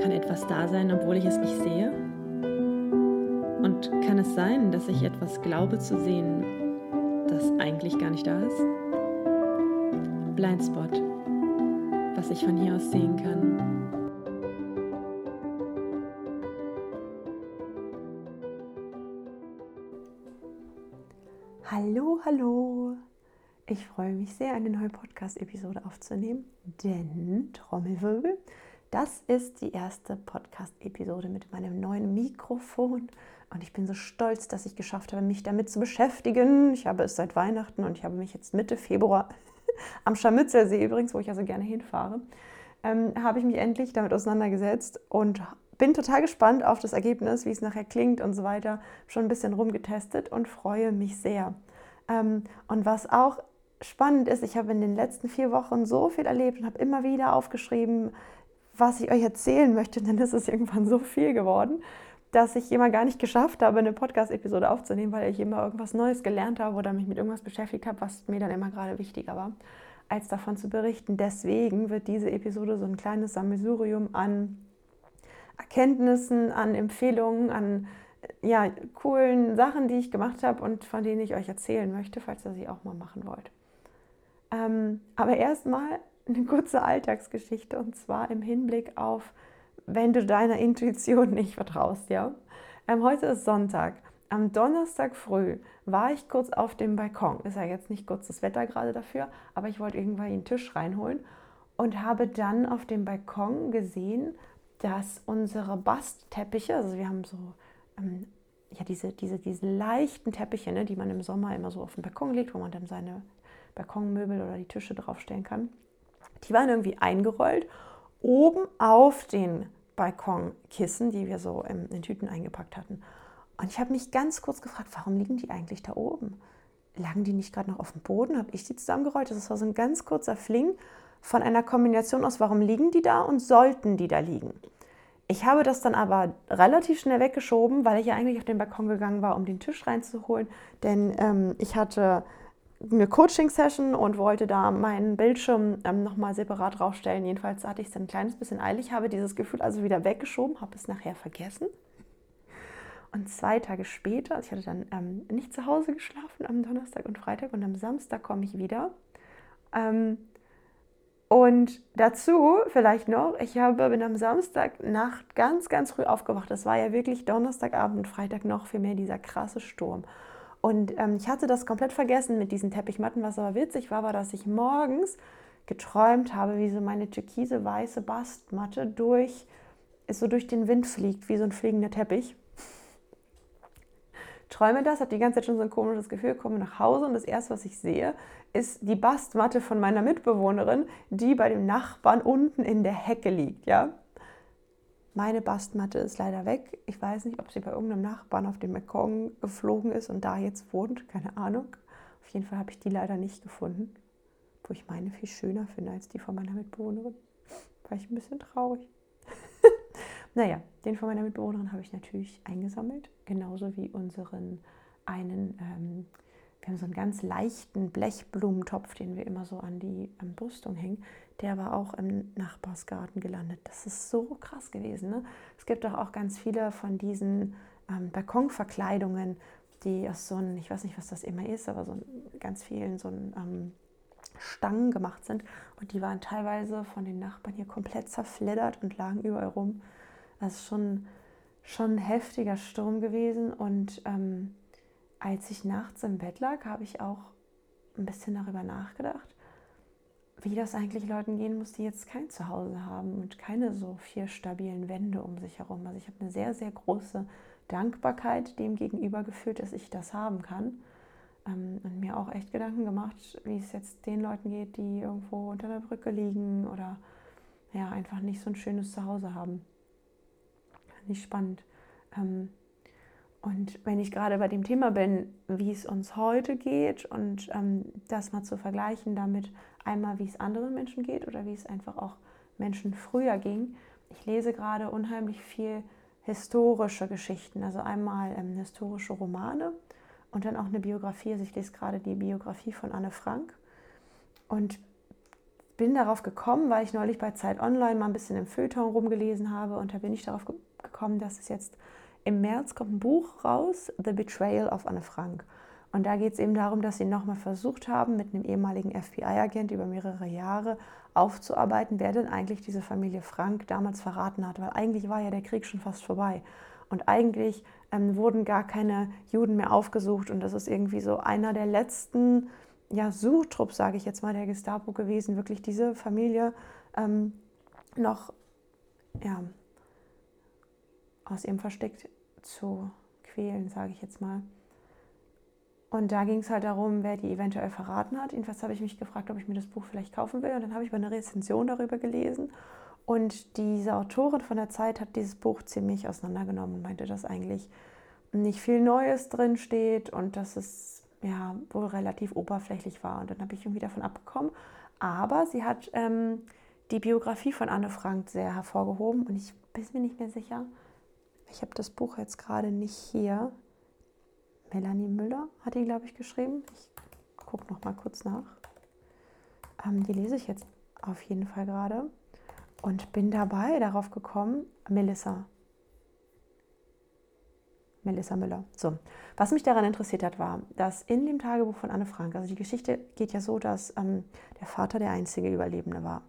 Kann etwas da sein, obwohl ich es nicht sehe? Und kann es sein, dass ich etwas glaube zu sehen, das eigentlich gar nicht da ist? Blindspot, was ich von hier aus sehen kann. Hallo, hallo. Ich freue mich sehr, eine neue Podcast-Episode aufzunehmen, denn Trommelwirbel, das ist die erste Podcast-Episode mit meinem neuen Mikrofon und ich bin so stolz, dass ich geschafft habe, mich damit zu beschäftigen. Ich habe es seit Weihnachten und ich habe mich jetzt Mitte Februar am Scharmützelsee übrigens, wo ich also gerne hinfahre, ähm, habe ich mich endlich damit auseinandergesetzt und bin total gespannt auf das Ergebnis, wie es nachher klingt und so weiter. Schon ein bisschen rumgetestet und freue mich sehr. Ähm, und was auch spannend ist, ich habe in den letzten vier Wochen so viel erlebt und habe immer wieder aufgeschrieben, was ich euch erzählen möchte, denn es ist irgendwann so viel geworden, dass ich immer gar nicht geschafft habe, eine Podcast-Episode aufzunehmen, weil ich immer irgendwas Neues gelernt habe oder mich mit irgendwas beschäftigt habe, was mir dann immer gerade wichtiger war, als davon zu berichten. Deswegen wird diese Episode so ein kleines Sammelsurium an Erkenntnissen, an Empfehlungen, an ja, coolen Sachen, die ich gemacht habe und von denen ich euch erzählen möchte, falls ihr sie auch mal machen wollt. Ähm, aber erstmal eine kurze Alltagsgeschichte und zwar im Hinblick auf, wenn du deiner Intuition nicht vertraust, ja. Ähm, heute ist Sonntag. Am Donnerstag früh war ich kurz auf dem Balkon. Ist ja jetzt nicht kurz das Wetter gerade dafür, aber ich wollte irgendwann einen Tisch reinholen und habe dann auf dem Balkon gesehen, dass unsere Bastteppiche, also wir haben so ähm, ja, diese, diese, diese leichten Teppiche, ne, die man im Sommer immer so auf den Balkon legt, wo man dann seine Balkonmöbel oder die Tische draufstellen kann. Die waren irgendwie eingerollt oben auf den Balkonkissen, die wir so in, in Tüten eingepackt hatten. Und ich habe mich ganz kurz gefragt, warum liegen die eigentlich da oben? Lagen die nicht gerade noch auf dem Boden? Habe ich die zusammengerollt? Das war so ein ganz kurzer Fling von einer Kombination aus, warum liegen die da und sollten die da liegen. Ich habe das dann aber relativ schnell weggeschoben, weil ich ja eigentlich auf den Balkon gegangen war, um den Tisch reinzuholen. Denn ähm, ich hatte eine Coaching-Session und wollte da meinen Bildschirm ähm, nochmal separat draufstellen. Jedenfalls hatte ich es ein kleines bisschen eilig, habe dieses Gefühl also wieder weggeschoben, habe es nachher vergessen. Und zwei Tage später, ich hatte dann ähm, nicht zu Hause geschlafen am Donnerstag und Freitag und am Samstag komme ich wieder. Ähm, und dazu vielleicht noch, ich habe, bin am Samstagnacht ganz, ganz früh aufgewacht. Das war ja wirklich Donnerstagabend und Freitag noch viel mehr dieser krasse Sturm. Und ähm, ich hatte das komplett vergessen mit diesen Teppichmatten. Was aber witzig war, war, dass ich morgens geträumt habe, wie so meine türkise weiße Bastmatte durch, so durch den Wind fliegt, wie so ein fliegender Teppich. Träume das, habe die ganze Zeit schon so ein komisches Gefühl, komme nach Hause und das erste, was ich sehe, ist die Bastmatte von meiner Mitbewohnerin, die bei dem Nachbarn unten in der Hecke liegt, ja. Meine Bastmatte ist leider weg. Ich weiß nicht, ob sie bei irgendeinem Nachbarn auf dem Balkon geflogen ist und da jetzt wohnt. Keine Ahnung. Auf jeden Fall habe ich die leider nicht gefunden. Wo ich meine viel schöner finde als die von meiner Mitbewohnerin. War ich ein bisschen traurig. naja, den von meiner Mitbewohnerin habe ich natürlich eingesammelt. Genauso wie unseren einen ähm, wir haben so einen ganz leichten Blechblumentopf, den wir immer so an die an Brüstung hängen. Der war auch im Nachbarsgarten gelandet. Das ist so krass gewesen. Ne? Es gibt doch auch ganz viele von diesen ähm, Balkonverkleidungen, die aus so einem, ich weiß nicht, was das immer ist, aber so ganz vielen so ein, ähm, Stangen gemacht sind. Und die waren teilweise von den Nachbarn hier komplett zerfleddert und lagen überall rum. Das ist schon, schon ein heftiger Sturm gewesen. Und ähm, als ich nachts im Bett lag, habe ich auch ein bisschen darüber nachgedacht, wie das eigentlich Leuten gehen muss, die jetzt kein Zuhause haben und keine so vier stabilen Wände um sich herum. Also ich habe eine sehr, sehr große Dankbarkeit dem gegenüber gefühlt, dass ich das haben kann. Ähm, und mir auch echt Gedanken gemacht, wie es jetzt den Leuten geht, die irgendwo unter der Brücke liegen oder ja, einfach nicht so ein schönes Zuhause haben. Nicht spannend. Und wenn ich gerade bei dem Thema bin, wie es uns heute geht und ähm, das mal zu vergleichen damit einmal, wie es anderen Menschen geht oder wie es einfach auch Menschen früher ging. Ich lese gerade unheimlich viel historische Geschichten, also einmal ähm, historische Romane und dann auch eine Biografie. Also ich lese gerade die Biografie von Anne Frank. Und bin darauf gekommen, weil ich neulich bei Zeit Online mal ein bisschen im Feuilleton rumgelesen habe und da bin ich darauf gekommen, dass es jetzt im März kommt ein Buch raus, The Betrayal of Anne Frank. Und da geht es eben darum, dass sie nochmal versucht haben, mit einem ehemaligen FBI-Agent über mehrere Jahre aufzuarbeiten, wer denn eigentlich diese Familie Frank damals verraten hat. Weil eigentlich war ja der Krieg schon fast vorbei. Und eigentlich ähm, wurden gar keine Juden mehr aufgesucht. Und das ist irgendwie so einer der letzten ja, Suchtrupps, sage ich jetzt mal, der Gestapo gewesen, wirklich diese Familie ähm, noch ja, aus ihrem Versteck zu quälen, sage ich jetzt mal. Und da ging es halt darum, wer die eventuell verraten hat. Jedenfalls habe ich mich gefragt, ob ich mir das Buch vielleicht kaufen will. Und dann habe ich mal eine Rezension darüber gelesen. Und diese Autorin von der Zeit hat dieses Buch ziemlich auseinandergenommen und meinte, dass eigentlich nicht viel Neues drin steht und dass es ja wohl relativ oberflächlich war. Und dann habe ich irgendwie davon abgekommen. Aber sie hat ähm, die Biografie von Anne Frank sehr hervorgehoben und ich bin mir nicht mehr sicher. Ich habe das Buch jetzt gerade nicht hier. Melanie Müller hat ihn, glaube ich, geschrieben. Ich gucke noch mal kurz nach. Ähm, die lese ich jetzt auf jeden Fall gerade und bin dabei darauf gekommen, Melissa. Melissa Müller. So, was mich daran interessiert hat, war, dass in dem Tagebuch von Anne Frank, also die Geschichte geht ja so, dass ähm, der Vater der einzige Überlebende war.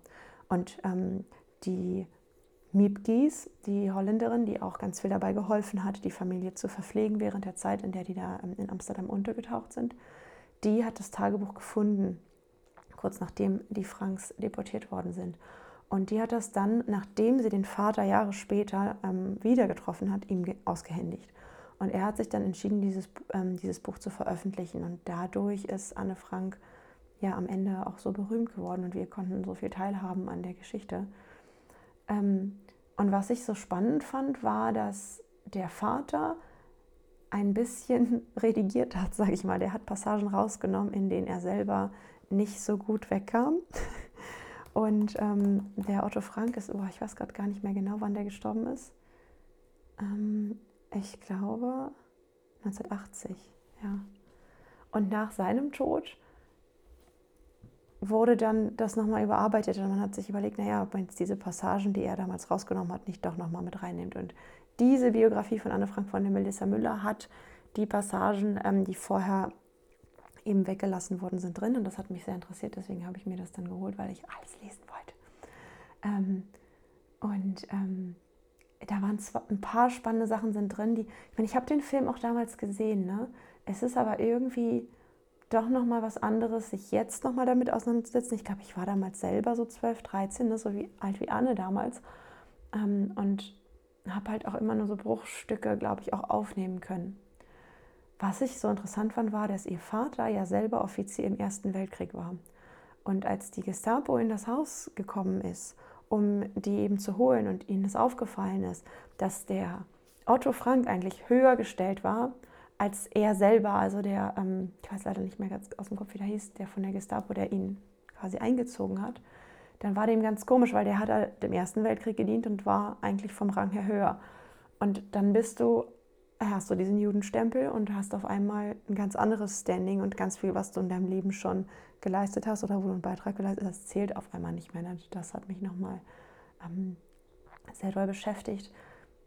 Und ähm, die Miep Gies, die Holländerin, die auch ganz viel dabei geholfen hat, die Familie zu verpflegen während der Zeit, in der die da ähm, in Amsterdam untergetaucht sind, die hat das Tagebuch gefunden, kurz nachdem die Franks deportiert worden sind. Und die hat das dann, nachdem sie den Vater Jahre später ähm, wieder getroffen hat, ihm ausgehändigt. Und er hat sich dann entschieden, dieses, ähm, dieses Buch zu veröffentlichen. Und dadurch ist Anne Frank ja am Ende auch so berühmt geworden und wir konnten so viel teilhaben an der Geschichte. Ähm, und was ich so spannend fand, war, dass der Vater ein bisschen redigiert hat, sage ich mal. Der hat Passagen rausgenommen, in denen er selber nicht so gut wegkam. Und ähm, der Otto Frank ist, oh, ich weiß gerade gar nicht mehr genau, wann der gestorben ist. Ähm, ich glaube 1980, ja. Und nach seinem Tod wurde dann das nochmal überarbeitet und man hat sich überlegt, naja, ob man jetzt diese Passagen, die er damals rausgenommen hat, nicht doch nochmal mit reinnimmt. Und diese Biografie von Anne Frank von der Melissa Müller hat die Passagen, ähm, die vorher eben weggelassen worden sind, drin. Und das hat mich sehr interessiert, deswegen habe ich mir das dann geholt, weil ich alles lesen wollte. Ähm, und ähm, da waren zwar ein paar spannende Sachen sind drin, die, ich meine, ich habe den Film auch damals gesehen, ne? Es ist aber irgendwie doch nochmal was anderes, sich jetzt nochmal damit auseinanderzusetzen. Ich glaube, ich war damals selber so 12, 13, ne, so wie alt wie Anne damals. Ähm, und habe halt auch immer nur so Bruchstücke, glaube ich, auch aufnehmen können. Was ich so interessant fand, war, dass ihr Vater ja selber Offizier im Ersten Weltkrieg war. Und als die Gestapo in das Haus gekommen ist, um die eben zu holen und ihnen es aufgefallen ist, dass der Otto Frank eigentlich höher gestellt war als er selber, also der, ähm, ich weiß leider nicht mehr ganz aus dem Kopf, wie der hieß, der von der Gestapo, der ihn quasi eingezogen hat, dann war dem ganz komisch, weil der hat halt im Ersten Weltkrieg gedient und war eigentlich vom Rang her höher. Und dann bist du, hast du diesen Judenstempel und hast auf einmal ein ganz anderes Standing und ganz viel, was du in deinem Leben schon geleistet hast oder wo du einen Beitrag geleistet hast, zählt auf einmal nicht mehr. Das hat mich nochmal ähm, sehr doll beschäftigt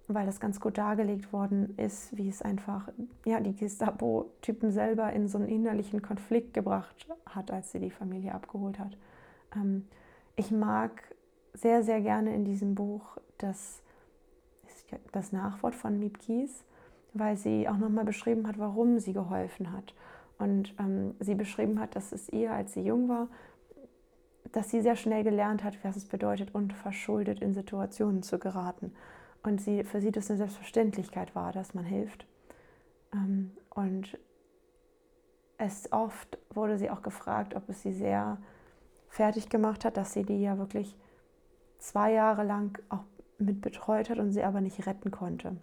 weil das ganz gut dargelegt worden ist, wie es einfach ja, die Gestapo-Typen selber in so einen innerlichen Konflikt gebracht hat, als sie die Familie abgeholt hat. Ähm, ich mag sehr, sehr gerne in diesem Buch das, das Nachwort von Miep Kies, weil sie auch nochmal beschrieben hat, warum sie geholfen hat. Und ähm, sie beschrieben hat, dass es ihr, als sie jung war, dass sie sehr schnell gelernt hat, was es bedeutet, unverschuldet in Situationen zu geraten und sie, für sie das eine Selbstverständlichkeit war, dass man hilft. Ähm, und es oft wurde sie auch gefragt, ob es sie sehr fertig gemacht hat, dass sie die ja wirklich zwei Jahre lang auch mit betreut hat und sie aber nicht retten konnte.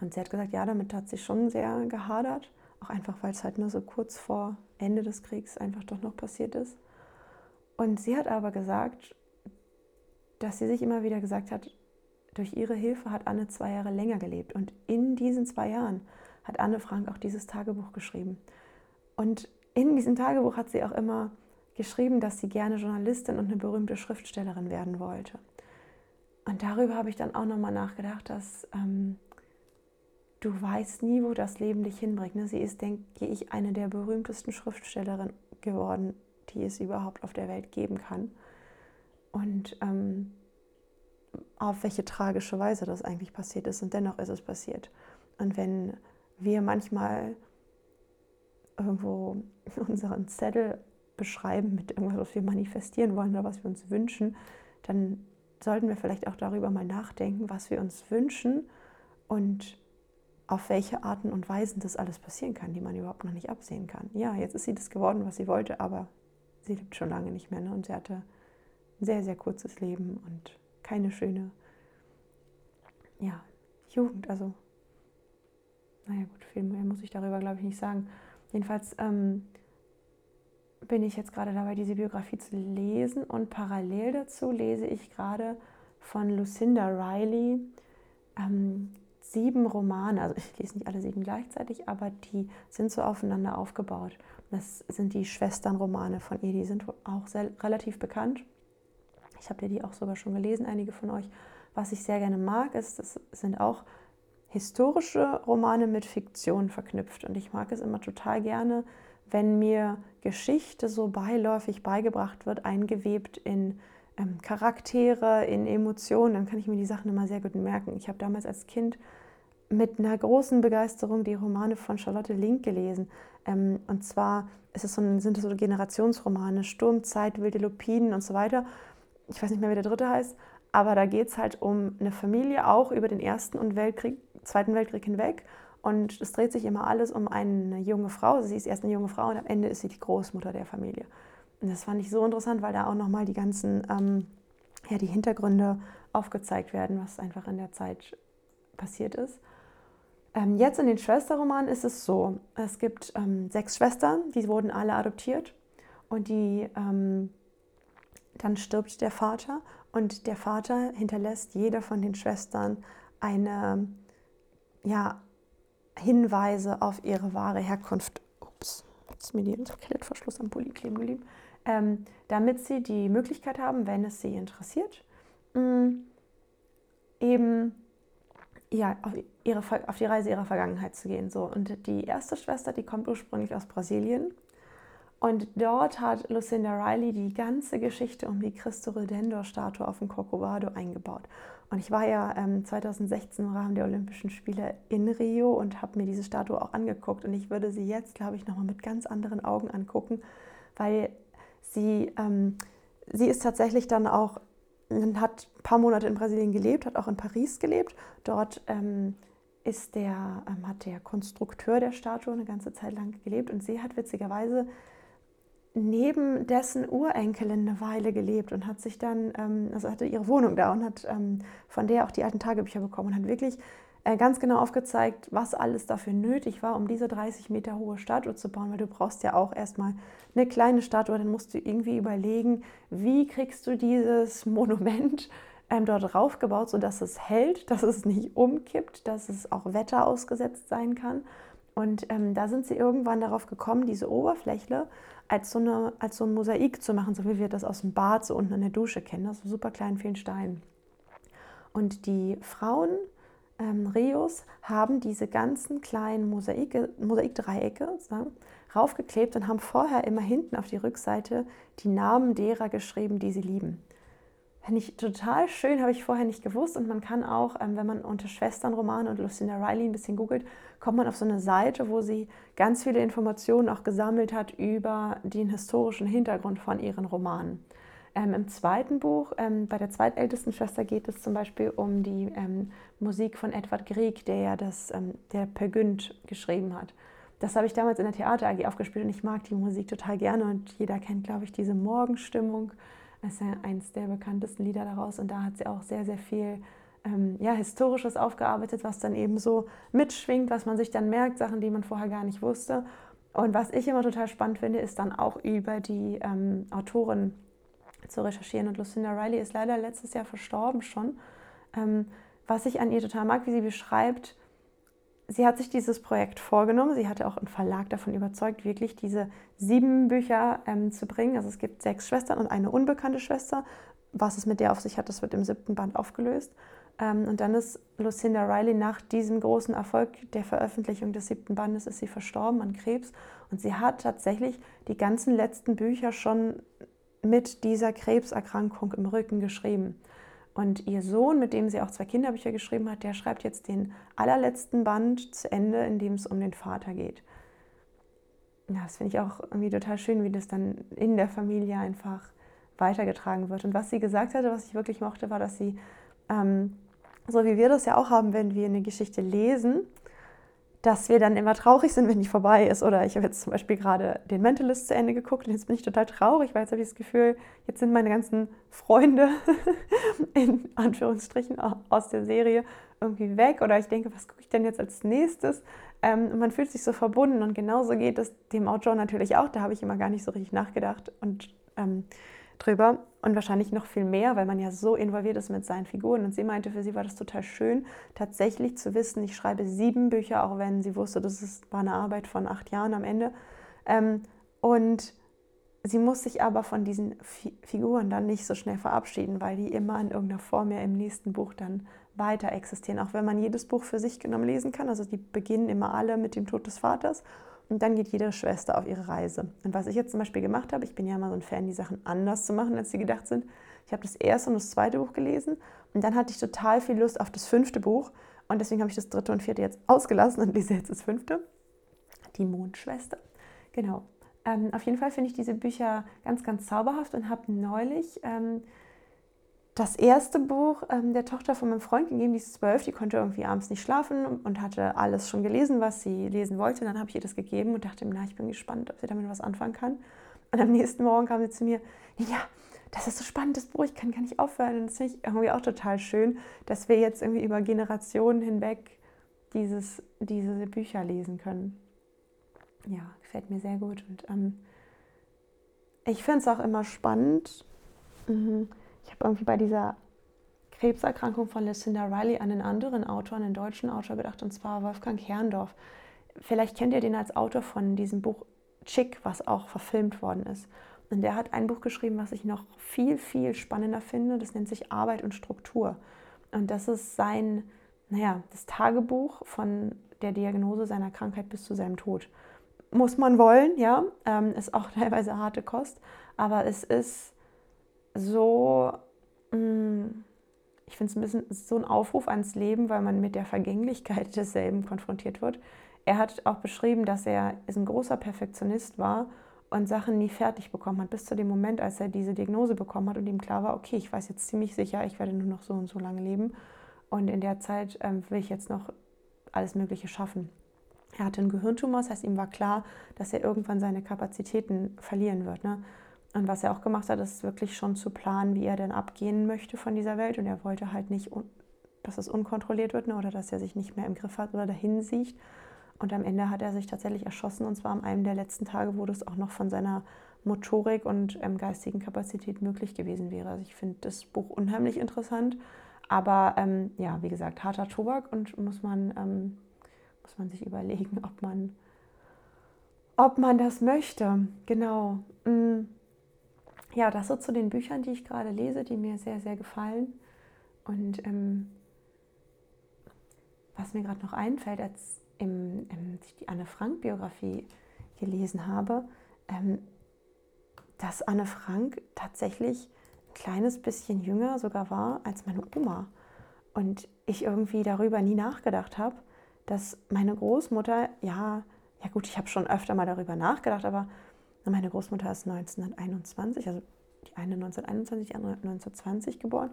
Und sie hat gesagt, ja, damit hat sie schon sehr gehadert, auch einfach, weil es halt nur so kurz vor Ende des Kriegs einfach doch noch passiert ist. Und sie hat aber gesagt, dass sie sich immer wieder gesagt hat, durch ihre Hilfe hat Anne zwei Jahre länger gelebt und in diesen zwei Jahren hat Anne Frank auch dieses Tagebuch geschrieben. Und in diesem Tagebuch hat sie auch immer geschrieben, dass sie gerne Journalistin und eine berühmte Schriftstellerin werden wollte. Und darüber habe ich dann auch nochmal nachgedacht, dass ähm, du weißt nie, wo das Leben dich hinbringt. Ne? Sie ist, denke ich, eine der berühmtesten Schriftstellerinnen geworden, die es überhaupt auf der Welt geben kann. Und ähm, auf welche tragische Weise das eigentlich passiert ist. Und dennoch ist es passiert. Und wenn wir manchmal irgendwo unseren Zettel beschreiben mit irgendwas, was wir manifestieren wollen oder was wir uns wünschen, dann sollten wir vielleicht auch darüber mal nachdenken, was wir uns wünschen und auf welche Arten und Weisen das alles passieren kann, die man überhaupt noch nicht absehen kann. Ja, jetzt ist sie das geworden, was sie wollte, aber sie lebt schon lange nicht mehr ne? und sie hatte ein sehr, sehr kurzes Leben und keine schöne ja, Jugend. Also, naja gut, viel mehr muss ich darüber, glaube ich, nicht sagen. Jedenfalls ähm, bin ich jetzt gerade dabei, diese Biografie zu lesen und parallel dazu lese ich gerade von Lucinda Riley ähm, sieben Romane, also ich lese nicht alle sieben gleichzeitig, aber die sind so aufeinander aufgebaut. Das sind die Schwesternromane von ihr, die sind auch sehr, relativ bekannt. Ich habe ja die auch sogar schon gelesen, einige von euch. Was ich sehr gerne mag, ist, das sind auch historische Romane mit Fiktion verknüpft. Und ich mag es immer total gerne, wenn mir Geschichte so beiläufig beigebracht wird, eingewebt in ähm, Charaktere, in Emotionen, dann kann ich mir die Sachen immer sehr gut merken. Ich habe damals als Kind mit einer großen Begeisterung die Romane von Charlotte Link gelesen. Ähm, und zwar ist es so ein, sind es so Generationsromane, Sturmzeit, Wilde Lupinen und so weiter. Ich weiß nicht mehr, wie der dritte heißt, aber da geht es halt um eine Familie, auch über den Ersten und Weltkrieg, Zweiten Weltkrieg hinweg. Und es dreht sich immer alles um eine junge Frau. Sie ist erst eine junge Frau und am Ende ist sie die Großmutter der Familie. Und das fand ich so interessant, weil da auch nochmal die ganzen ähm, ja, die Hintergründe aufgezeigt werden, was einfach in der Zeit passiert ist. Ähm, jetzt in den Schwesterromanen ist es so, es gibt ähm, sechs Schwestern, die wurden alle adoptiert und die, ähm, dann stirbt der Vater und der Vater hinterlässt jeder von den Schwestern eine, ja, Hinweise auf ihre wahre Herkunft. Ups, jetzt ist mir der Klettverschluss am Pulli kleben geblieben. Ähm, damit sie die Möglichkeit haben, wenn es sie interessiert, mh, mm, eben ja, auf, ihre, auf die Reise ihrer Vergangenheit zu gehen. So. Und die erste Schwester, die kommt ursprünglich aus Brasilien. Und dort hat Lucinda Riley die ganze Geschichte um die Cristo Redentor-Statue auf dem Corcovado eingebaut. Und ich war ja ähm, 2016 im Rahmen der Olympischen Spiele in Rio und habe mir diese Statue auch angeguckt. Und ich würde sie jetzt, glaube ich, nochmal mit ganz anderen Augen angucken, weil sie, ähm, sie ist tatsächlich dann auch hat ein paar Monate in Brasilien gelebt, hat auch in Paris gelebt. Dort ähm, ist der, ähm, hat der Konstrukteur der Statue eine ganze Zeit lang gelebt und sie hat witzigerweise neben dessen Urenkelin eine Weile gelebt und hat sich dann, ähm, also hatte ihre Wohnung da und hat ähm, von der auch die alten Tagebücher bekommen und hat wirklich äh, ganz genau aufgezeigt, was alles dafür nötig war, um diese 30 Meter hohe Statue zu bauen, weil du brauchst ja auch erstmal eine kleine Statue, dann musst du irgendwie überlegen, wie kriegst du dieses Monument ähm, dort raufgebaut, sodass es hält, dass es nicht umkippt, dass es auch Wetter ausgesetzt sein kann. Und ähm, da sind sie irgendwann darauf gekommen, diese Oberfläche als so, eine, als so ein Mosaik zu machen, so wie wir das aus dem Bad so unten in der Dusche kennen, so also super kleinen vielen Steinen. Und die Frauen ähm, Rios haben diese ganzen kleinen Mosaike, Mosaikdreiecke sozusagen, raufgeklebt und haben vorher immer hinten auf die Rückseite die Namen derer geschrieben, die sie lieben. Finde ich total schön, habe ich vorher nicht gewusst. Und man kann auch, ähm, wenn man unter Schwesternromane und Lucinda Riley ein bisschen googelt, kommt man auf so eine Seite, wo sie ganz viele Informationen auch gesammelt hat über den historischen Hintergrund von ihren Romanen. Ähm, Im zweiten Buch, ähm, bei der zweitältesten Schwester, geht es zum Beispiel um die ähm, Musik von Edward Grieg, der ja das, ähm, der Per Günd geschrieben hat. Das habe ich damals in der Theater AG aufgespielt und ich mag die Musik total gerne und jeder kennt, glaube ich, diese Morgenstimmung. Das ist ja eins der bekanntesten Lieder daraus und da hat sie auch sehr, sehr viel ähm, ja, Historisches aufgearbeitet, was dann eben so mitschwingt, was man sich dann merkt, Sachen, die man vorher gar nicht wusste. Und was ich immer total spannend finde, ist dann auch über die ähm, Autorin zu recherchieren. Und Lucinda Riley ist leider letztes Jahr verstorben schon. Ähm, was ich an ihr total mag, wie sie beschreibt, sie hat sich dieses Projekt vorgenommen. Sie hatte auch einen Verlag davon überzeugt, wirklich diese sieben Bücher ähm, zu bringen. Also es gibt sechs Schwestern und eine unbekannte Schwester. Was es mit der auf sich hat, das wird im siebten Band aufgelöst. Ähm, und dann ist Lucinda Riley nach diesem großen Erfolg der Veröffentlichung des siebten Bandes ist sie verstorben an Krebs. Und sie hat tatsächlich die ganzen letzten Bücher schon mit dieser Krebserkrankung im Rücken geschrieben. Und ihr Sohn, mit dem sie auch zwei Kinderbücher geschrieben hat, der schreibt jetzt den allerletzten Band zu Ende, in dem es um den Vater geht. Ja, das finde ich auch irgendwie total schön, wie das dann in der Familie einfach weitergetragen wird. Und was sie gesagt hatte, was ich wirklich mochte, war, dass sie, ähm, so wie wir das ja auch haben, wenn wir eine Geschichte lesen, dass wir dann immer traurig sind, wenn die vorbei ist. Oder ich habe jetzt zum Beispiel gerade den Mentalist zu Ende geguckt und jetzt bin ich total traurig, weil jetzt habe ich das Gefühl, jetzt sind meine ganzen Freunde in Anführungsstrichen aus der Serie irgendwie weg. Oder ich denke, was gucke ich denn jetzt als nächstes? Ähm, man fühlt sich so verbunden und genauso geht es dem Autor natürlich auch. Da habe ich immer gar nicht so richtig nachgedacht. Und ähm, drüber und wahrscheinlich noch viel mehr, weil man ja so involviert ist mit seinen Figuren. Und sie meinte, für sie war das total schön, tatsächlich zu wissen, ich schreibe sieben Bücher, auch wenn sie wusste, das war eine Arbeit von acht Jahren am Ende. Ähm, und sie muss sich aber von diesen Figuren dann nicht so schnell verabschieden, weil die immer in irgendeiner Form ja im nächsten Buch dann weiter existieren. Auch wenn man jedes Buch für sich genommen lesen kann. Also die beginnen immer alle mit dem Tod des Vaters und dann geht jede Schwester auf ihre Reise. Und was ich jetzt zum Beispiel gemacht habe, ich bin ja immer so ein Fan, die Sachen anders zu machen, als sie gedacht sind. Ich habe das erste und das zweite Buch gelesen und dann hatte ich total viel Lust auf das fünfte Buch. Und deswegen habe ich das dritte und vierte jetzt ausgelassen und lese jetzt das fünfte. Die Mondschwester. Genau. Ähm, auf jeden Fall finde ich diese Bücher ganz, ganz zauberhaft und habe neulich ähm, das erste Buch ähm, der Tochter von meinem Freund gegeben, die ist zwölf, die konnte irgendwie abends nicht schlafen und hatte alles schon gelesen, was sie lesen wollte. Dann habe ich ihr das gegeben und dachte na, ich bin gespannt, ob sie damit was anfangen kann. Und am nächsten Morgen kam sie zu mir, ja, das ist so spannend, das Buch, ich kann gar nicht aufhören. Und das finde ich irgendwie auch total schön, dass wir jetzt irgendwie über Generationen hinweg dieses, diese Bücher lesen können. Ja, gefällt mir sehr gut. Und ähm, ich finde es auch immer spannend. Mhm ich habe irgendwie bei dieser Krebserkrankung von Lucinda Riley an einen anderen Autor, einen deutschen Autor gedacht, und zwar Wolfgang Herrndorf. Vielleicht kennt ihr den als Autor von diesem Buch Chick, was auch verfilmt worden ist. Und der hat ein Buch geschrieben, was ich noch viel, viel spannender finde. Das nennt sich Arbeit und Struktur. Und das ist sein, naja, das Tagebuch von der Diagnose seiner Krankheit bis zu seinem Tod. Muss man wollen, ja. Ähm, ist auch teilweise harte Kost. Aber es ist so, mm, ich finde es ein bisschen so ein Aufruf ans Leben, weil man mit der Vergänglichkeit desselben konfrontiert wird. Er hat auch beschrieben, dass er ein großer Perfektionist war und Sachen nie fertig bekommen hat, bis zu dem Moment, als er diese Diagnose bekommen hat und ihm klar war, okay, ich weiß jetzt ziemlich sicher, ich werde nur noch so und so lange leben und in der Zeit ähm, will ich jetzt noch alles Mögliche schaffen. Er hatte einen Gehirntumor, das heißt, ihm war klar, dass er irgendwann seine Kapazitäten verlieren wird. Ne? Und was er auch gemacht hat, ist wirklich schon zu planen, wie er denn abgehen möchte von dieser Welt. Und er wollte halt nicht, dass es unkontrolliert wird ne, oder dass er sich nicht mehr im Griff hat oder dahin sieht. Und am Ende hat er sich tatsächlich erschossen und zwar an einem der letzten Tage, wo das auch noch von seiner Motorik und ähm, geistigen Kapazität möglich gewesen wäre. Also ich finde das Buch unheimlich interessant, aber ähm, ja, wie gesagt, harter Tobak und muss man, ähm, muss man sich überlegen, ob man, ob man das möchte. Genau. Mhm ja, das so zu den Büchern, die ich gerade lese, die mir sehr, sehr gefallen. Und ähm, was mir gerade noch einfällt, als im, im, ich die Anne Frank-Biografie gelesen habe, ähm, dass Anne Frank tatsächlich ein kleines bisschen jünger sogar war als meine Oma. Und ich irgendwie darüber nie nachgedacht habe, dass meine Großmutter, ja, ja gut, ich habe schon öfter mal darüber nachgedacht, aber meine Großmutter ist 1921, also die eine 1921, die andere 1920 geboren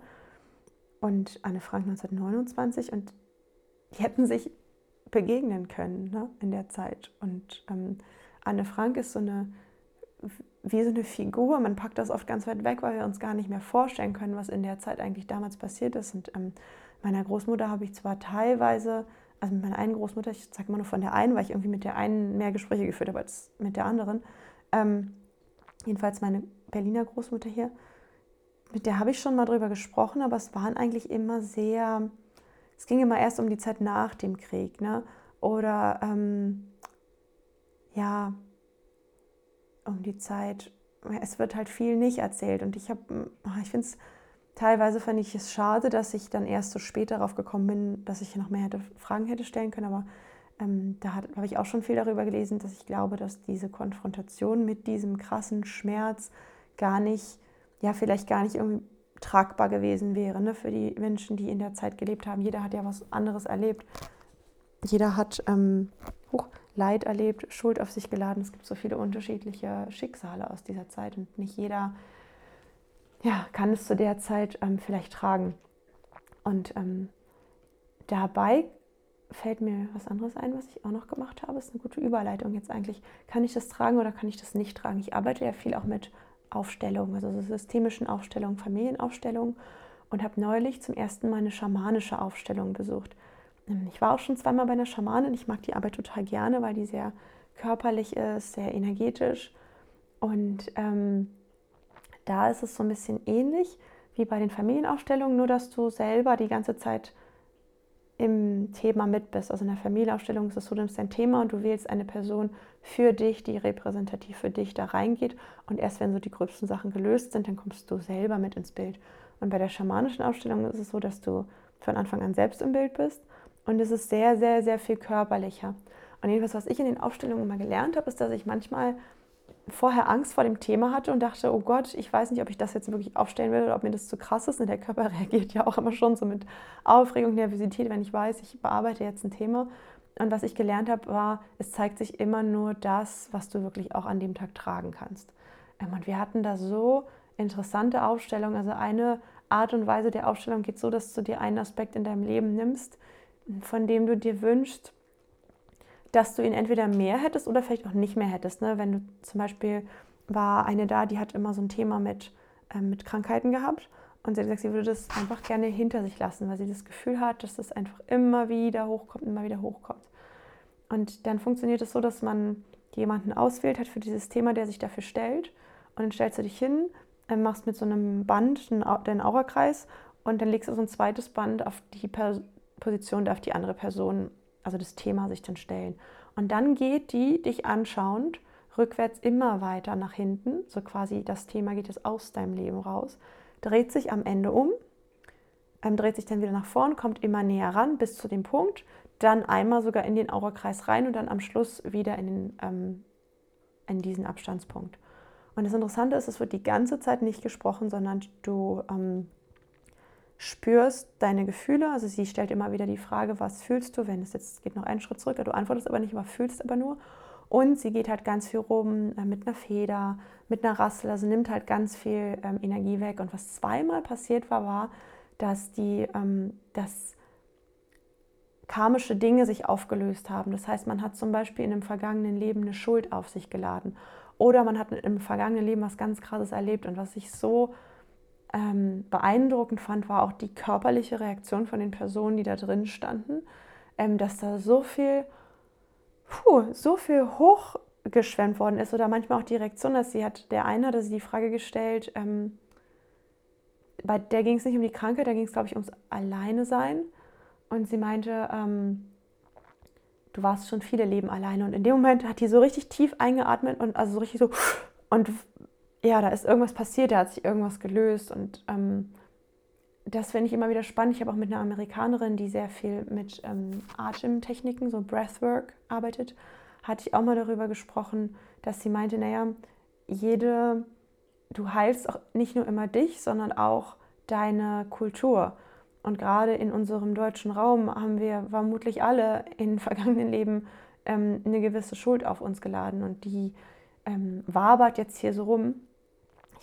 und Anne Frank 1929 und die hätten sich begegnen können ne, in der Zeit. Und ähm, Anne Frank ist so eine, wie so eine Figur, man packt das oft ganz weit weg, weil wir uns gar nicht mehr vorstellen können, was in der Zeit eigentlich damals passiert ist. Und ähm, meiner Großmutter habe ich zwar teilweise, also mit meiner einen Großmutter, ich sage mal nur von der einen, weil ich irgendwie mit der einen mehr Gespräche geführt habe als mit der anderen, ähm, jedenfalls meine Berliner Großmutter hier, mit der habe ich schon mal drüber gesprochen, aber es waren eigentlich immer sehr, es ging immer erst um die Zeit nach dem Krieg. Ne? oder ähm, ja, um die Zeit, es wird halt viel nicht erzählt und ich habe, ah, ich finde es, teilweise fand ich es schade, dass ich dann erst so spät darauf gekommen bin, dass ich noch mehr hätte, Fragen hätte stellen können, aber ähm, da habe ich auch schon viel darüber gelesen, dass ich glaube, dass diese Konfrontation mit diesem krassen Schmerz gar nicht, ja, vielleicht gar nicht irgendwie tragbar gewesen wäre ne, für die Menschen, die in der Zeit gelebt haben. Jeder hat ja was anderes erlebt. Jeder hat ähm, hoch, Leid erlebt, Schuld auf sich geladen. Es gibt so viele unterschiedliche Schicksale aus dieser Zeit und nicht jeder ja, kann es zu der Zeit ähm, vielleicht tragen. Und ähm, dabei fällt mir was anderes ein, was ich auch noch gemacht habe. Ist eine gute Überleitung jetzt eigentlich. Kann ich das tragen oder kann ich das nicht tragen? Ich arbeite ja viel auch mit Aufstellungen, also systemischen Aufstellungen, Familienaufstellungen und habe neulich zum ersten Mal eine schamanische Aufstellung besucht. Ähm, ich war auch schon zweimal bei einer Schamanin. Ich mag die Arbeit total gerne, weil die sehr körperlich ist, sehr energetisch. Und ähm, da ist es so ein bisschen ähnlich wie bei den Familienaufstellungen, nur dass du selber die ganze Zeit im Thema mit bist. Also in der Familienaufstellung ist es so, du nimmst dein Thema und du wählst eine Person für dich, die repräsentativ für dich da reingeht. Und erst wenn so die gröbsten Sachen gelöst sind, dann kommst du selber mit ins Bild. Und bei der schamanischen Aufstellung ist es so, dass du von Anfang an selbst im Bild bist. Und es ist sehr, sehr, sehr viel körperlicher. Und jedenfalls, was ich in den Aufstellungen immer gelernt habe, ist, dass ich manchmal vorher Angst vor dem Thema hatte und dachte, oh Gott, ich weiß nicht, ob ich das jetzt wirklich aufstellen will oder ob mir das zu krass ist. Und der Körper reagiert ja auch immer schon so mit Aufregung, Nervosität, wenn ich weiß, ich bearbeite jetzt ein Thema. Und was ich gelernt habe, war, es zeigt sich immer nur das, was du wirklich auch an dem Tag tragen kannst. Ähm, und wir hatten da so interessante Aufstellungen. Also eine Art und Weise der Aufstellung geht so, dass du dir einen Aspekt in deinem Leben nimmst, von dem du dir wünschst, dass du ihn entweder mehr hättest oder vielleicht auch nicht mehr hättest. Ne? Wenn du zum Beispiel war eine da, die hat immer so ein Thema mit, äh, mit Krankheiten gehabt und sie hat gesagt, sie würde das einfach gerne hinter sich lassen, weil sie das Gefühl hat, dass das einfach immer wieder hochkommt, immer wieder hochkommt. Und dann funktioniert es so, dass man jemanden auswählt hat für dieses Thema, der sich dafür stellt. Und dann stellst du dich hin, äh, machst mit so einem Band deinen Aurakreis und dann legst du so ein zweites Band auf die Position, auf die andere Person also das Thema sich dann stellen. Und dann geht die dich anschauend rückwärts immer weiter nach hinten, so quasi das Thema geht jetzt aus deinem Leben raus, dreht sich am Ende um, ähm, dreht sich dann wieder nach vorn, kommt immer näher ran bis zu dem Punkt, dann einmal sogar in den Aurakreis rein und dann am Schluss wieder in, den, ähm, in diesen Abstandspunkt. Und das Interessante ist, es wird die ganze Zeit nicht gesprochen, sondern du ähm, spürst deine Gefühle. Also sie stellt immer wieder die Frage, was fühlst du, wenn es jetzt geht noch einen Schritt zurück, du antwortest aber nicht, aber fühlst aber nur. Und sie geht halt ganz viel rum äh, mit einer Feder, mit einer Rassel, also nimmt halt ganz viel ähm, Energie weg. Und was zweimal passiert war, war, dass die, ähm, dass karmische Dinge sich aufgelöst haben. Das heißt, man hat zum Beispiel in einem vergangenen Leben eine Schuld auf sich geladen. Oder man hat im vergangenen Leben was ganz Krasses erlebt und was sich so ähm, beeindruckend fand, war auch die körperliche Reaktion von den Personen, die da drin standen, ähm, dass da so viel, puh, so viel hochgeschwemmt worden ist oder manchmal auch die Reaktion, dass sie hat, der eine hatte sie die Frage gestellt, ähm, bei der ging es nicht um die Krankheit, da ging es, glaube ich, ums Alleine sein. Und sie meinte, ähm, du warst schon viele Leben alleine. Und in dem Moment hat die so richtig tief eingeatmet und also so richtig so und ja, da ist irgendwas passiert, da hat sich irgendwas gelöst und ähm, das finde ich immer wieder spannend. Ich habe auch mit einer Amerikanerin, die sehr viel mit ähm, Atemtechniken, so Breathwork arbeitet, hatte ich auch mal darüber gesprochen, dass sie meinte, naja, jede, du heilst auch nicht nur immer dich, sondern auch deine Kultur. Und gerade in unserem deutschen Raum haben wir vermutlich alle in vergangenen Leben ähm, eine gewisse Schuld auf uns geladen und die ähm, wabert jetzt hier so rum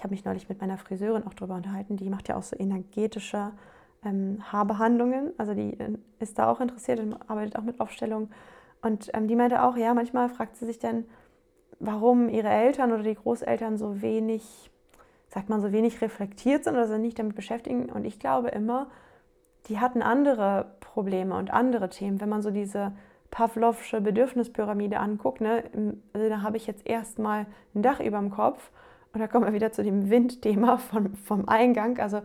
ich habe mich neulich mit meiner Friseurin auch darüber unterhalten, die macht ja auch so energetische ähm, Haarbehandlungen. Also die äh, ist da auch interessiert und arbeitet auch mit Aufstellungen. Und ähm, die meinte auch, ja, manchmal fragt sie sich dann, warum ihre Eltern oder die Großeltern so wenig, sagt man, so wenig reflektiert sind oder so nicht damit beschäftigen. Und ich glaube immer, die hatten andere Probleme und andere Themen. Wenn man so diese Pavlovsche Bedürfnispyramide anguckt, ne, also da habe ich jetzt erstmal ein Dach über dem Kopf und da kommen wir wieder zu dem Windthema von, vom Eingang. Also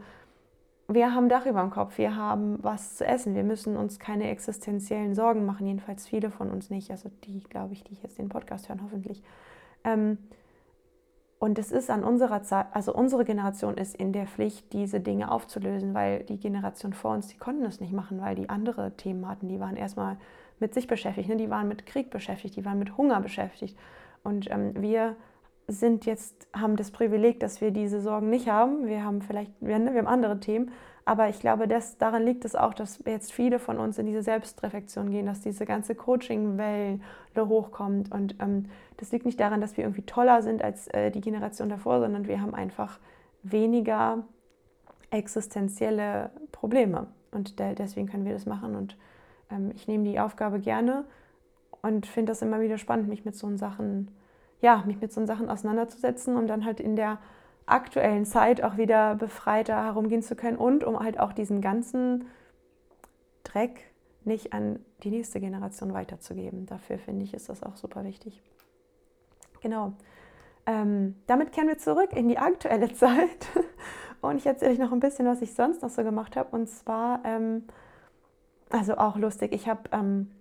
wir haben Dach über dem Kopf, wir haben was zu essen, wir müssen uns keine existenziellen Sorgen machen, jedenfalls viele von uns nicht, also die, glaube ich, die jetzt den Podcast hören, hoffentlich. Ähm, und es ist an unserer Zeit, also unsere Generation ist in der Pflicht, diese Dinge aufzulösen, weil die Generation vor uns, die konnten es nicht machen, weil die andere Themen hatten. Die waren erstmal mit sich beschäftigt, ne? die waren mit Krieg beschäftigt, die waren mit Hunger beschäftigt. Und ähm, wir sind jetzt, haben das Privileg, dass wir diese Sorgen nicht haben. Wir haben vielleicht, wir, ne, haben andere Themen, aber ich glaube, das, daran liegt es auch, dass jetzt viele von uns in diese Selbstreflexion gehen, dass diese ganze Coaching-Welle hochkommt. Und ähm, das liegt nicht daran, dass wir irgendwie toller sind als äh, die Generation davor, sondern wir haben einfach weniger existenzielle Probleme. Und de deswegen können wir das machen. Und ähm, ich nehme die Aufgabe gerne und finde das immer wieder spannend, mich mit so Sachen, ja, mich mit so Sachen auseinanderzusetzen, um dann halt in der aktuellen Zeit auch wieder befreiter herumgehen zu können und um halt auch diesen ganzen Dreck nicht an die nächste Generation weiterzugeben. Dafür finde ich, ist das auch super wichtig. Genau. Ähm, damit kehren wir zurück in die aktuelle Zeit. Und ich erzähle euch noch ein bisschen, was ich sonst noch so gemacht habe. Und zwar, ähm, also auch lustig, ich habe ähm,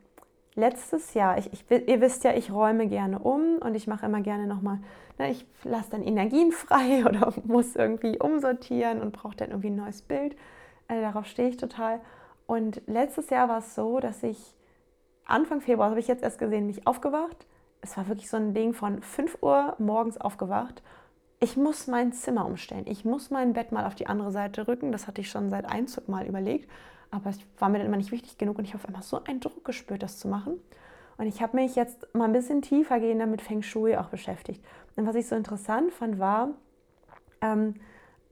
letztes Jahr, ich, ich, ihr wisst ja, ich räume gerne um und ich mache immer gerne nochmal, ne, ich lasse dann Energien frei oder muss irgendwie umsortieren und brauche dann irgendwie ein neues Bild. Also darauf stehe ich total. Und letztes Jahr war es so, dass ich Anfang Februar, habe ich jetzt erst gesehen, mich aufgewacht. Es war wirklich so ein Ding von 5 Uhr morgens aufgewacht. Ich muss mein Zimmer umstellen. Ich muss mein Bett mal auf die andere Seite rücken. Das hatte ich schon seit Einzug mal überlegt. Aber es war mir dann immer nicht wichtig genug und ich habe einmal so einen Druck gespürt, das zu machen. Und ich habe mich jetzt mal ein bisschen tiefer gehender mit Feng Shui auch beschäftigt. Und was ich so interessant fand, war, ähm,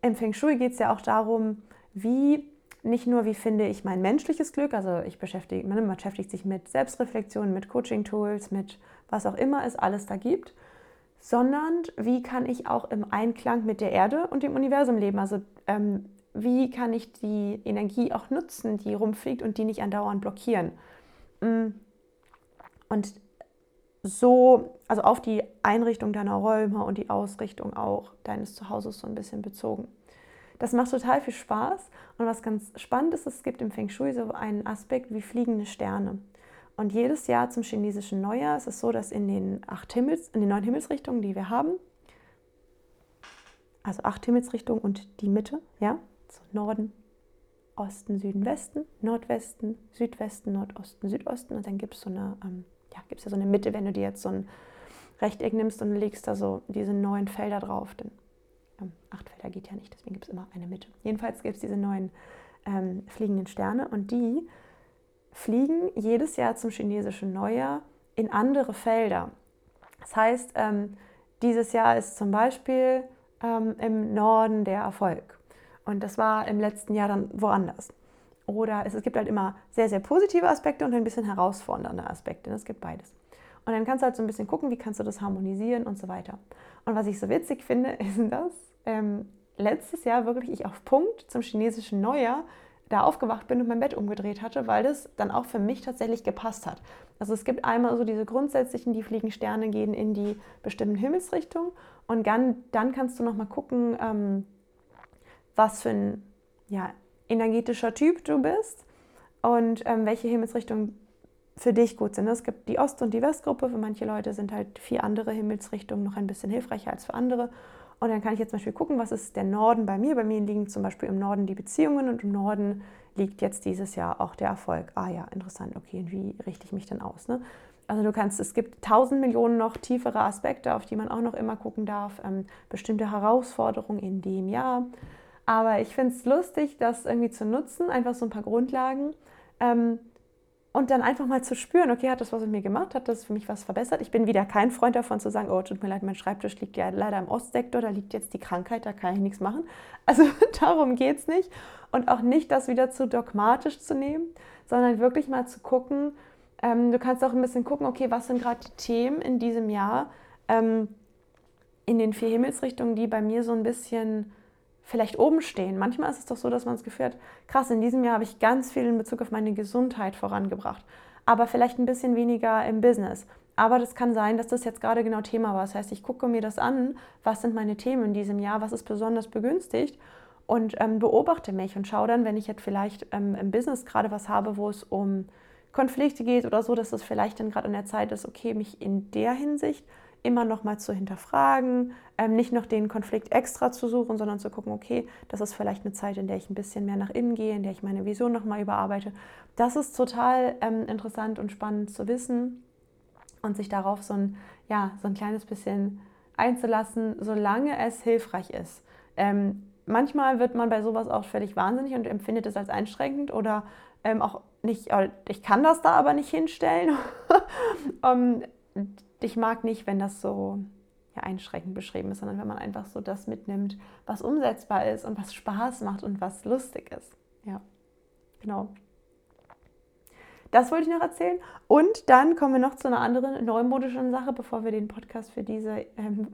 im Feng Shui geht es ja auch darum, wie nicht nur, wie finde ich mein menschliches Glück, also ich beschäftige, man beschäftigt sich mit Selbstreflexion, mit Coaching-Tools, mit was auch immer es alles da gibt, sondern wie kann ich auch im Einklang mit der Erde und dem Universum leben. Also ähm, wie kann ich die Energie auch nutzen, die rumfliegt und die nicht andauernd blockieren. Mm. Und so, also auf die Einrichtung deiner Räume und die Ausrichtung auch deines Zuhauses so ein bisschen bezogen. Das macht total viel Spaß und was ganz spannend ist, es gibt im Feng Shui so einen Aspekt wie fliegende Sterne. Und jedes Jahr zum chinesischen Neujahr ist es so, dass in den acht Himmels, in den neun Himmelsrichtungen, die wir haben, also acht Himmelsrichtungen und die Mitte, ja, so Norden, Osten, Süden, Westen, Nordwesten, Südwesten, Nordosten, Südosten. Und dann gibt es so eine, ähm, ja, ja so eine Mitte, wenn du dir jetzt so ein Rechteck nimmst und legst da so diese neun Felder drauf. Denn ähm, acht Felder geht ja nicht, deswegen gibt es immer eine Mitte. Jedenfalls gibt es diese neun ähm, fliegenden Sterne und die fliegen jedes Jahr zum chinesischen Neujahr in andere Felder. Das heißt, ähm, dieses Jahr ist zum Beispiel ähm, im Norden der Erfolg. Und das war im letzten Jahr dann woanders. Oder es, es gibt halt immer sehr, sehr positive Aspekte und ein bisschen herausfordernde Aspekte. Es gibt beides. Und dann kannst du halt so ein bisschen gucken, wie kannst du das harmonisieren und so weiter. Und was ich so witzig finde, ist dass ähm, letztes Jahr wirklich ich auf Punkt zum chinesischen Neujahr da aufgewacht bin und mein Bett umgedreht hatte, weil das dann auch für mich tatsächlich gepasst hat. Also es gibt einmal so diese grundsätzlichen, die fliegen Sterne gehen in die bestimmten Himmelsrichtungen und dann, dann kannst du nochmal gucken, ähm, was für ein ja, energetischer Typ du bist und ähm, welche Himmelsrichtungen für dich gut sind. Es gibt die Ost- und die Westgruppe. Für manche Leute sind halt vier andere Himmelsrichtungen noch ein bisschen hilfreicher als für andere. Und dann kann ich jetzt zum Beispiel gucken, was ist der Norden bei mir. Bei mir liegen zum Beispiel im Norden die Beziehungen und im Norden liegt jetzt dieses Jahr auch der Erfolg. Ah ja, interessant, okay, und wie richte ich mich denn aus? Ne? Also du kannst, es gibt tausend Millionen noch tiefere Aspekte, auf die man auch noch immer gucken darf. Ähm, bestimmte Herausforderungen in dem Jahr. Aber ich finde es lustig, das irgendwie zu nutzen, einfach so ein paar Grundlagen. Ähm, und dann einfach mal zu spüren, okay, hat das was mit mir gemacht, hat das für mich was verbessert. Ich bin wieder kein Freund davon zu sagen, oh, tut mir leid, mein Schreibtisch liegt ja leider im Ostsektor, da liegt jetzt die Krankheit, da kann ich nichts machen. Also darum geht es nicht. Und auch nicht, das wieder zu dogmatisch zu nehmen, sondern wirklich mal zu gucken, ähm, du kannst auch ein bisschen gucken, okay, was sind gerade die Themen in diesem Jahr ähm, in den vier Himmelsrichtungen, die bei mir so ein bisschen vielleicht oben stehen. Manchmal ist es doch so, dass man das Gefühl hat, krass, in diesem Jahr habe ich ganz viel in Bezug auf meine Gesundheit vorangebracht, aber vielleicht ein bisschen weniger im Business. Aber das kann sein, dass das jetzt gerade genau Thema war. Das heißt, ich gucke mir das an, was sind meine Themen in diesem Jahr, was ist besonders begünstigt und ähm, beobachte mich und schaue dann, wenn ich jetzt vielleicht ähm, im Business gerade was habe, wo es um Konflikte geht oder so, dass es vielleicht dann gerade an der Zeit ist, okay, mich in der Hinsicht immer noch mal zu hinterfragen, ähm, nicht noch den Konflikt extra zu suchen, sondern zu gucken, okay, das ist vielleicht eine Zeit, in der ich ein bisschen mehr nach innen gehe, in der ich meine Vision noch mal überarbeite. Das ist total ähm, interessant und spannend zu wissen und sich darauf so ein, ja, so ein kleines bisschen einzulassen, solange es hilfreich ist. Ähm, manchmal wird man bei sowas auch völlig wahnsinnig und empfindet es als einschränkend oder ähm, auch nicht, äh, ich kann das da aber nicht hinstellen. um, ähm, ich mag nicht, wenn das so ja, einschränkend beschrieben ist, sondern wenn man einfach so das mitnimmt, was umsetzbar ist und was Spaß macht und was lustig ist. Ja, genau. Das wollte ich noch erzählen. Und dann kommen wir noch zu einer anderen neumodischen Sache, bevor wir den Podcast für diese ähm,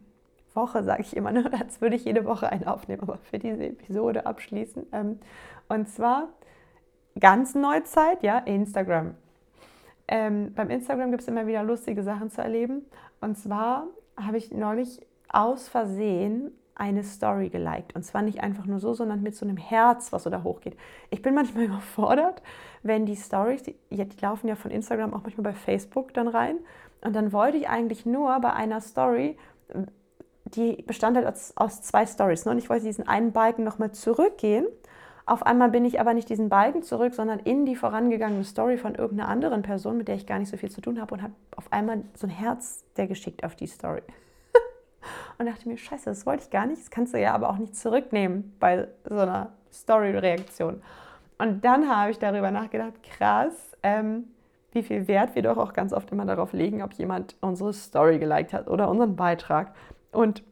Woche, sage ich immer, ne? als würde ich jede Woche einen aufnehmen, aber für diese Episode abschließen. Ähm, und zwar ganz Neuzeit, ja, Instagram. Ähm, beim Instagram gibt es immer wieder lustige Sachen zu erleben. Und zwar habe ich neulich aus Versehen eine Story geliked. Und zwar nicht einfach nur so, sondern mit so einem Herz, was so da hochgeht. Ich bin manchmal überfordert, wenn die Stories, die, die laufen ja von Instagram auch manchmal bei Facebook dann rein. Und dann wollte ich eigentlich nur bei einer Story die bestand halt aus, aus zwei Stories. Ne? Und ich wollte diesen einen Balken nochmal zurückgehen. Auf einmal bin ich aber nicht diesen Balken zurück, sondern in die vorangegangene Story von irgendeiner anderen Person, mit der ich gar nicht so viel zu tun habe und habe auf einmal so ein Herz der geschickt auf die Story. und dachte mir, scheiße, das wollte ich gar nicht. Das kannst du ja aber auch nicht zurücknehmen bei so einer Story-Reaktion. Und dann habe ich darüber nachgedacht, krass, ähm, wie viel Wert wir doch auch ganz oft immer darauf legen, ob jemand unsere Story geliked hat oder unseren Beitrag. Und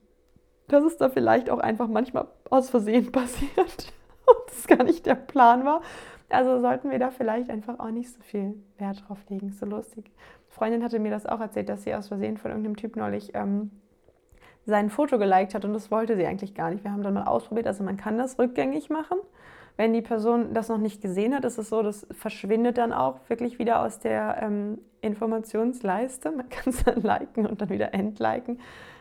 dass es da vielleicht auch einfach manchmal aus Versehen passiert es gar nicht der Plan war. Also sollten wir da vielleicht einfach auch nicht so viel Wert drauf legen. So lustig. Eine Freundin hatte mir das auch erzählt, dass sie aus Versehen von irgendeinem Typ neulich ähm, sein Foto geliked hat und das wollte sie eigentlich gar nicht. Wir haben dann mal ausprobiert, also man kann das rückgängig machen. Wenn die Person das noch nicht gesehen hat, ist es so, das verschwindet dann auch wirklich wieder aus der ähm, Informationsleiste. Man kann es dann liken und dann wieder entliken.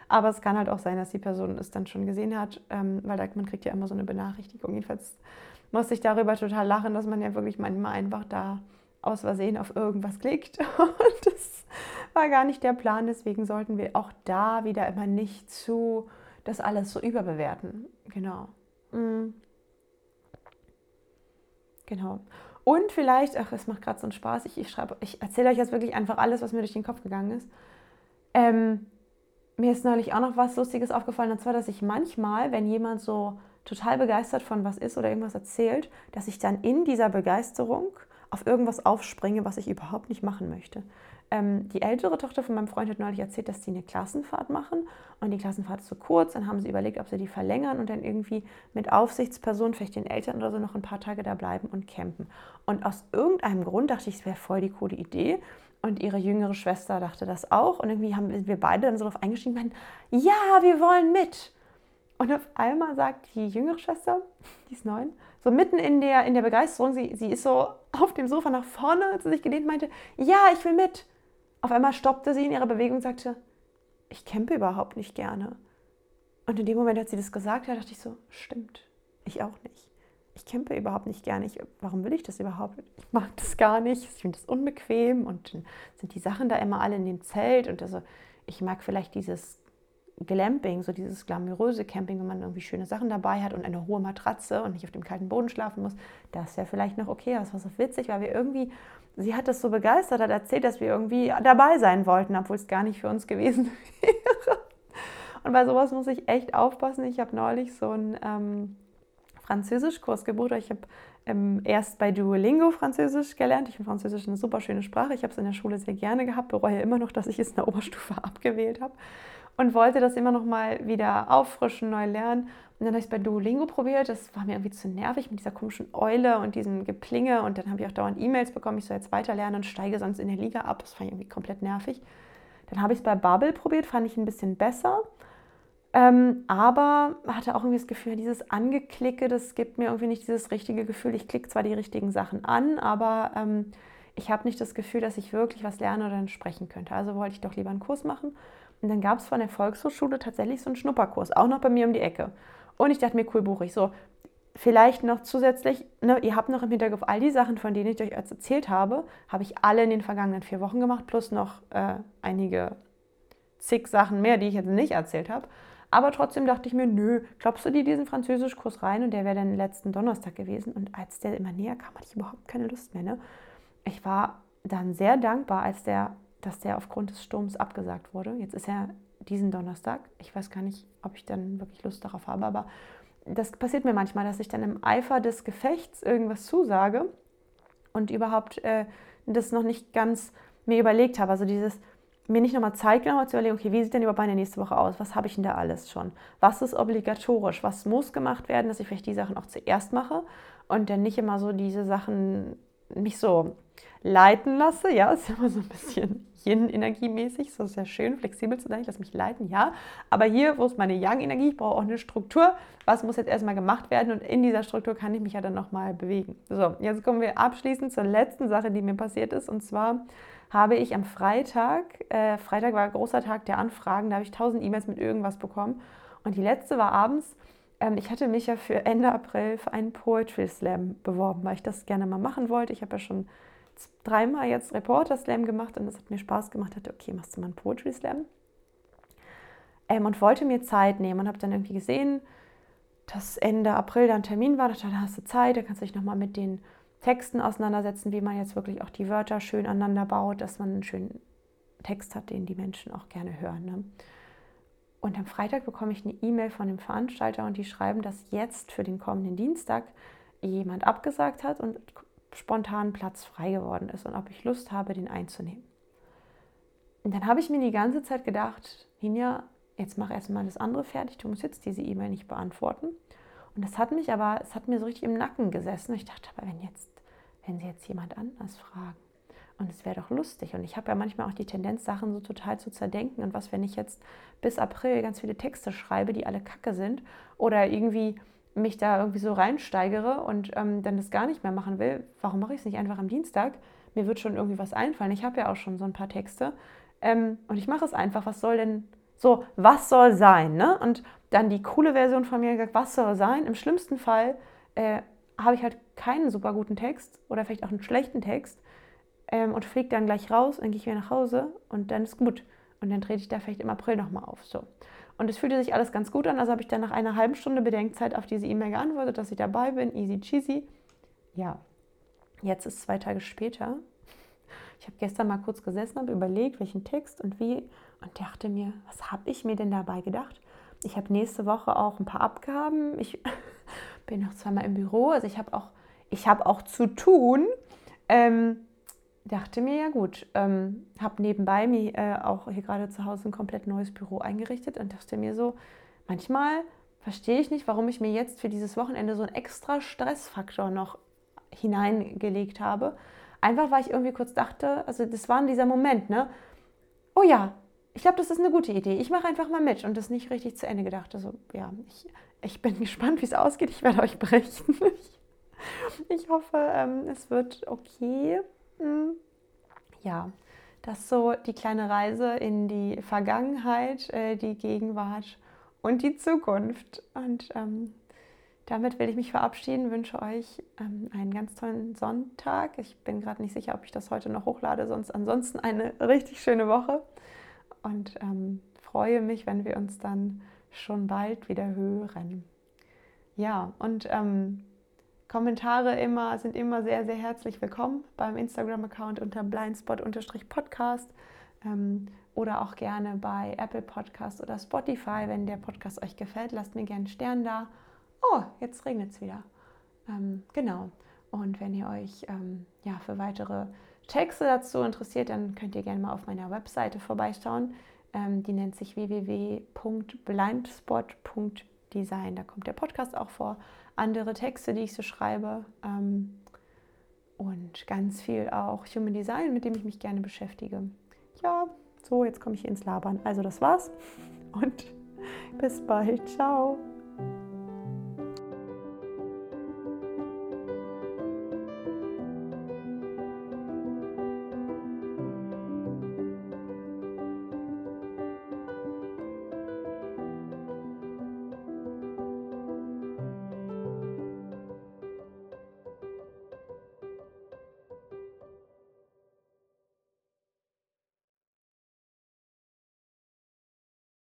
Aber es kann halt auch sein, dass die Person es dann schon gesehen hat, ähm, weil man kriegt ja immer so eine Benachrichtigung. Jedenfalls muss ich darüber total lachen, dass man ja wirklich manchmal einfach da aus Versehen auf irgendwas klickt. Und das war gar nicht der Plan. Deswegen sollten wir auch da wieder immer nicht zu das alles so überbewerten. Genau. Mhm. Genau. Und vielleicht, ach, es macht gerade so einen Spaß, ich, ich, ich erzähle euch jetzt wirklich einfach alles, was mir durch den Kopf gegangen ist. Ähm, mir ist neulich auch noch was Lustiges aufgefallen, und zwar, dass ich manchmal, wenn jemand so total begeistert von was ist oder irgendwas erzählt, dass ich dann in dieser Begeisterung auf irgendwas aufspringe, was ich überhaupt nicht machen möchte. Ähm, die ältere Tochter von meinem Freund hat neulich erzählt, dass sie eine Klassenfahrt machen und die Klassenfahrt ist zu so kurz. Dann haben sie überlegt, ob sie die verlängern und dann irgendwie mit Aufsichtspersonen, vielleicht den Eltern oder so, noch ein paar Tage da bleiben und campen. Und aus irgendeinem Grund dachte ich, es wäre voll die coole Idee. Und ihre jüngere Schwester dachte das auch. Und irgendwie haben wir beide dann so darauf eingestiegen, meinen, ja, wir wollen mit. Und auf einmal sagt die jüngere Schwester, die ist neun, so mitten in der, in der Begeisterung, sie, sie ist so auf dem Sofa nach vorne, sie sich gelehnt meinte, ja, ich will mit. Auf einmal stoppte sie in ihrer Bewegung und sagte, ich campe überhaupt nicht gerne. Und in dem Moment, als sie das gesagt hat, dachte ich so, stimmt, ich auch nicht ich campe überhaupt nicht gerne. Ich, warum will ich das überhaupt? Ich mag das gar nicht. Ich finde das unbequem und dann sind die Sachen da immer alle in dem Zelt. Und also ich mag vielleicht dieses Glamping, so dieses glamouröse Camping, wenn man irgendwie schöne Sachen dabei hat und eine hohe Matratze und nicht auf dem kalten Boden schlafen muss. Das wäre vielleicht noch okay. Das war so witzig, weil wir irgendwie, sie hat das so begeistert, hat erzählt, dass wir irgendwie dabei sein wollten, obwohl es gar nicht für uns gewesen wäre. Und bei sowas muss ich echt aufpassen. Ich habe neulich so ein. Ähm, Französischkurs gebucht. Ich habe ähm, erst bei Duolingo Französisch gelernt. Ich finde Französisch eine super schöne Sprache. Ich habe es in der Schule sehr gerne gehabt, bereue immer noch, dass ich es in der Oberstufe abgewählt habe und wollte das immer noch mal wieder auffrischen, neu lernen. Und dann habe ich es bei Duolingo probiert. Das war mir irgendwie zu nervig mit dieser komischen Eule und diesem Geplinge. Und dann habe ich auch dauernd E-Mails bekommen, ich soll jetzt weiterlernen und steige sonst in der Liga ab. Das fand ich irgendwie komplett nervig. Dann habe ich es bei Bubble probiert, fand ich ein bisschen besser. Ähm, aber hatte auch irgendwie das Gefühl, dieses Angeklicke, das gibt mir irgendwie nicht dieses richtige Gefühl. Ich klicke zwar die richtigen Sachen an, aber ähm, ich habe nicht das Gefühl, dass ich wirklich was lerne oder dann sprechen könnte. Also wollte ich doch lieber einen Kurs machen. Und dann gab es von der Volkshochschule tatsächlich so einen Schnupperkurs, auch noch bei mir um die Ecke. Und ich dachte mir, cool, buche ich. So, vielleicht noch zusätzlich, ne, ihr habt noch im Hinterkopf all die Sachen, von denen ich euch erzählt habe, habe ich alle in den vergangenen vier Wochen gemacht, plus noch äh, einige zig Sachen mehr, die ich jetzt nicht erzählt habe. Aber trotzdem dachte ich mir, nö, glaubst du dir diesen Französischkurs rein? Und der wäre dann letzten Donnerstag gewesen. Und als der immer näher kam, hatte ich überhaupt keine Lust mehr. Ne? Ich war dann sehr dankbar, als der, dass der aufgrund des Sturms abgesagt wurde. Jetzt ist er diesen Donnerstag. Ich weiß gar nicht, ob ich dann wirklich Lust darauf habe, aber das passiert mir manchmal, dass ich dann im Eifer des Gefechts irgendwas zusage und überhaupt äh, das noch nicht ganz mir überlegt habe. Also dieses mir nicht nochmal Zeit genommen zu überlegen, okay, wie sieht denn überhaupt meine nächste Woche aus? Was habe ich denn da alles schon? Was ist obligatorisch? Was muss gemacht werden, dass ich vielleicht die Sachen auch zuerst mache und dann nicht immer so diese Sachen mich so leiten lasse. Ja, ist immer so ein bisschen Yin-Energiemäßig, so sehr schön, flexibel zu sein. Ich lasse mich leiten, ja. Aber hier, wo ist meine Yang-Energie? Ich brauche auch eine Struktur. Was muss jetzt erstmal gemacht werden? Und in dieser Struktur kann ich mich ja dann nochmal bewegen. So, jetzt kommen wir abschließend zur letzten Sache, die mir passiert ist. Und zwar habe ich am Freitag, äh, Freitag war ein großer Tag der Anfragen, da habe ich tausend E-Mails mit irgendwas bekommen. Und die letzte war abends. Ähm, ich hatte mich ja für Ende April für einen Poetry Slam beworben, weil ich das gerne mal machen wollte. Ich habe ja schon dreimal jetzt Reporter Slam gemacht und das hat mir Spaß gemacht. Dachte, okay, machst du mal einen Poetry Slam? Ähm, und wollte mir Zeit nehmen und habe dann irgendwie gesehen, dass Ende April da ein Termin war. Da dachte, da hast du Zeit, da kannst du dich nochmal mit den Texten auseinandersetzen, wie man jetzt wirklich auch die Wörter schön aneinander baut, dass man einen schönen Text hat, den die Menschen auch gerne hören. Ne? Und am Freitag bekomme ich eine E-Mail von dem Veranstalter und die schreiben, dass jetzt für den kommenden Dienstag jemand abgesagt hat und spontan Platz frei geworden ist und ob ich Lust habe, den einzunehmen. Und dann habe ich mir die ganze Zeit gedacht, Ninja, jetzt mach erstmal das andere fertig, du musst jetzt diese E-Mail nicht beantworten. Und das hat mich aber, es hat mir so richtig im Nacken gesessen. Ich dachte, aber wenn jetzt, wenn sie jetzt jemand anders fragen, und es wäre doch lustig. Und ich habe ja manchmal auch die Tendenz, Sachen so total zu zerdenken. Und was, wenn ich jetzt bis April ganz viele Texte schreibe, die alle kacke sind, oder irgendwie mich da irgendwie so reinsteigere und ähm, dann das gar nicht mehr machen will, warum mache ich es nicht einfach am Dienstag? Mir wird schon irgendwie was einfallen. Ich habe ja auch schon so ein paar Texte. Ähm, und ich mache es einfach. Was soll denn so, was soll sein? Ne? Und dann die coole Version von mir gesagt, was soll sein? Im schlimmsten Fall äh, habe ich halt keinen super guten Text oder vielleicht auch einen schlechten Text ähm, und fliege dann gleich raus, dann gehe ich wieder nach Hause und dann ist gut. Und dann trete ich da vielleicht im April nochmal auf. So. Und es fühlte sich alles ganz gut an. Also habe ich dann nach einer halben Stunde Bedenkzeit auf diese E-Mail geantwortet, dass ich dabei bin. Easy cheesy. Ja, jetzt ist zwei Tage später. Ich habe gestern mal kurz gesessen, habe überlegt, welchen Text und wie und dachte mir, was habe ich mir denn dabei gedacht? Ich habe nächste Woche auch ein paar Abgaben. Ich bin noch zweimal im Büro, also ich habe auch, habe auch zu tun. Ähm, dachte mir, ja gut, ähm, habe nebenbei mir äh, auch hier gerade zu Hause ein komplett neues Büro eingerichtet und dachte mir so, manchmal verstehe ich nicht, warum ich mir jetzt für dieses Wochenende so einen extra Stressfaktor noch hineingelegt habe. Einfach weil ich irgendwie kurz dachte, also das war in dieser Moment, ne? Oh ja, ich glaube, das ist eine gute Idee. Ich mache einfach mal mit und das nicht richtig zu Ende gedacht. Also ja, ich, ich bin gespannt, wie es ausgeht. Ich werde euch berichten. ich hoffe, ähm, es wird okay. Ja, das ist so die kleine Reise in die Vergangenheit, äh, die Gegenwart und die Zukunft. Und ähm, damit will ich mich verabschieden, wünsche euch ähm, einen ganz tollen Sonntag. Ich bin gerade nicht sicher, ob ich das heute noch hochlade, sonst ansonsten eine richtig schöne Woche und ähm, freue mich, wenn wir uns dann schon bald wieder hören. Ja, und ähm, Kommentare immer, sind immer sehr, sehr herzlich willkommen beim Instagram-Account unter blindspot-podcast ähm, oder auch gerne bei Apple Podcast oder Spotify, wenn der Podcast euch gefällt. Lasst mir gerne einen Stern da. Oh, jetzt regnet es wieder. Ähm, genau. Und wenn ihr euch ähm, ja, für weitere Texte dazu interessiert, dann könnt ihr gerne mal auf meiner Webseite vorbeischauen. Ähm, die nennt sich www.blindspot.design. Da kommt der Podcast auch vor. Andere Texte, die ich so schreibe. Ähm, und ganz viel auch Human Design, mit dem ich mich gerne beschäftige. Ja, so, jetzt komme ich ins Labern. Also das war's und bis bald. Ciao.